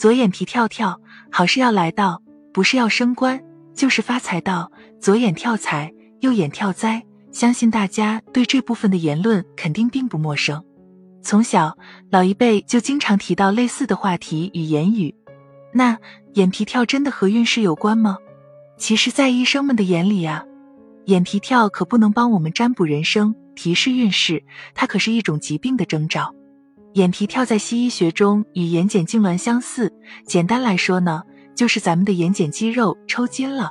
左眼皮跳跳，好事要来到，不是要升官，就是发财到。左眼跳财，右眼跳灾，相信大家对这部分的言论肯定并不陌生。从小，老一辈就经常提到类似的话题与言语。那眼皮跳真的和运势有关吗？其实，在医生们的眼里啊，眼皮跳可不能帮我们占卜人生、提示运势，它可是一种疾病的征兆。眼皮跳在西医学中与眼睑痉挛相似，简单来说呢，就是咱们的眼睑肌肉抽筋了。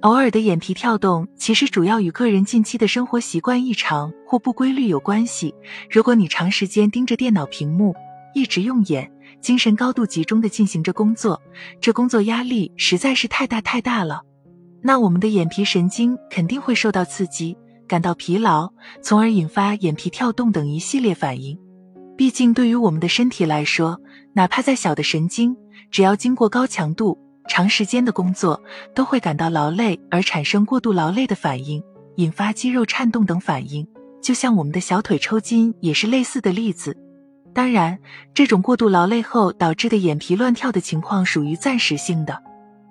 偶尔的眼皮跳动，其实主要与个人近期的生活习惯异常或不规律有关系。如果你长时间盯着电脑屏幕，一直用眼，精神高度集中的进行着工作，这工作压力实在是太大太大了，那我们的眼皮神经肯定会受到刺激，感到疲劳，从而引发眼皮跳动等一系列反应。毕竟对于我们的身体来说，哪怕再小的神经，只要经过高强度。长时间的工作都会感到劳累，而产生过度劳累的反应，引发肌肉颤动等反应。就像我们的小腿抽筋也是类似的例子。当然，这种过度劳累后导致的眼皮乱跳的情况属于暂时性的，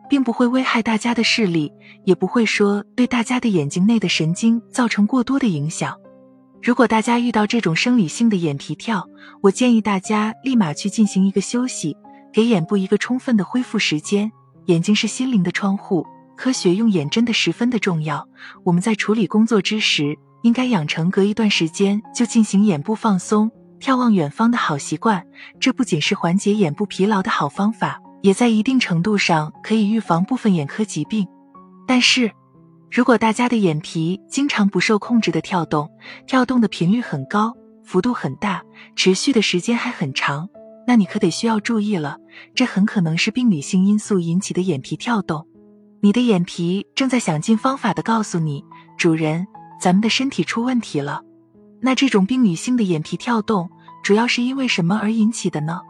并不会危害大家的视力，也不会说对大家的眼睛内的神经造成过多的影响。如果大家遇到这种生理性的眼皮跳，我建议大家立马去进行一个休息，给眼部一个充分的恢复时间。眼睛是心灵的窗户，科学用眼真的十分的重要。我们在处理工作之时，应该养成隔一段时间就进行眼部放松、眺望远方的好习惯。这不仅是缓解眼部疲劳的好方法，也在一定程度上可以预防部分眼科疾病。但是，如果大家的眼皮经常不受控制的跳动，跳动的频率很高，幅度很大，持续的时间还很长。那你可得需要注意了，这很可能是病理性因素引起的眼皮跳动。你的眼皮正在想尽方法的告诉你，主人，咱们的身体出问题了。那这种病理性的眼皮跳动，主要是因为什么而引起的呢？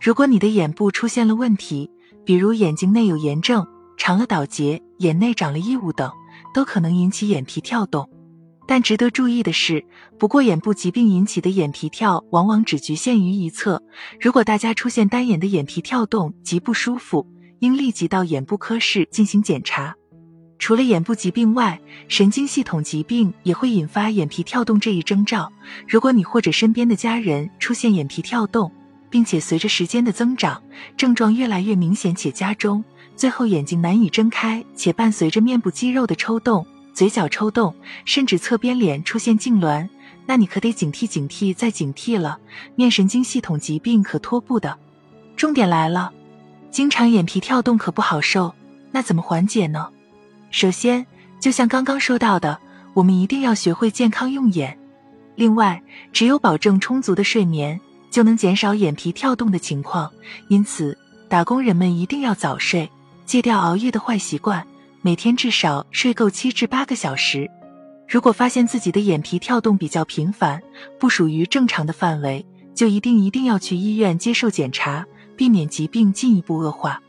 如果你的眼部出现了问题，比如眼睛内有炎症、长了倒睫、眼内长了异物等，都可能引起眼皮跳动。但值得注意的是，不过眼部疾病引起的眼皮跳往往只局限于一侧。如果大家出现单眼的眼皮跳动极不舒服，应立即到眼部科室进行检查。除了眼部疾病外，神经系统疾病也会引发眼皮跳动这一征兆。如果你或者身边的家人出现眼皮跳动，并且随着时间的增长，症状越来越明显且加重，最后眼睛难以睁开，且伴随着面部肌肉的抽动。嘴角抽动，甚至侧边脸出现痉挛，那你可得警惕警惕再警惕了。面神经系统疾病可拖步的。重点来了，经常眼皮跳动可不好受，那怎么缓解呢？首先，就像刚刚说到的，我们一定要学会健康用眼。另外，只有保证充足的睡眠，就能减少眼皮跳动的情况。因此，打工人们一定要早睡，戒掉熬夜的坏习惯。每天至少睡够七至八个小时。如果发现自己的眼皮跳动比较频繁，不属于正常的范围，就一定一定要去医院接受检查，避免疾病进一步恶化。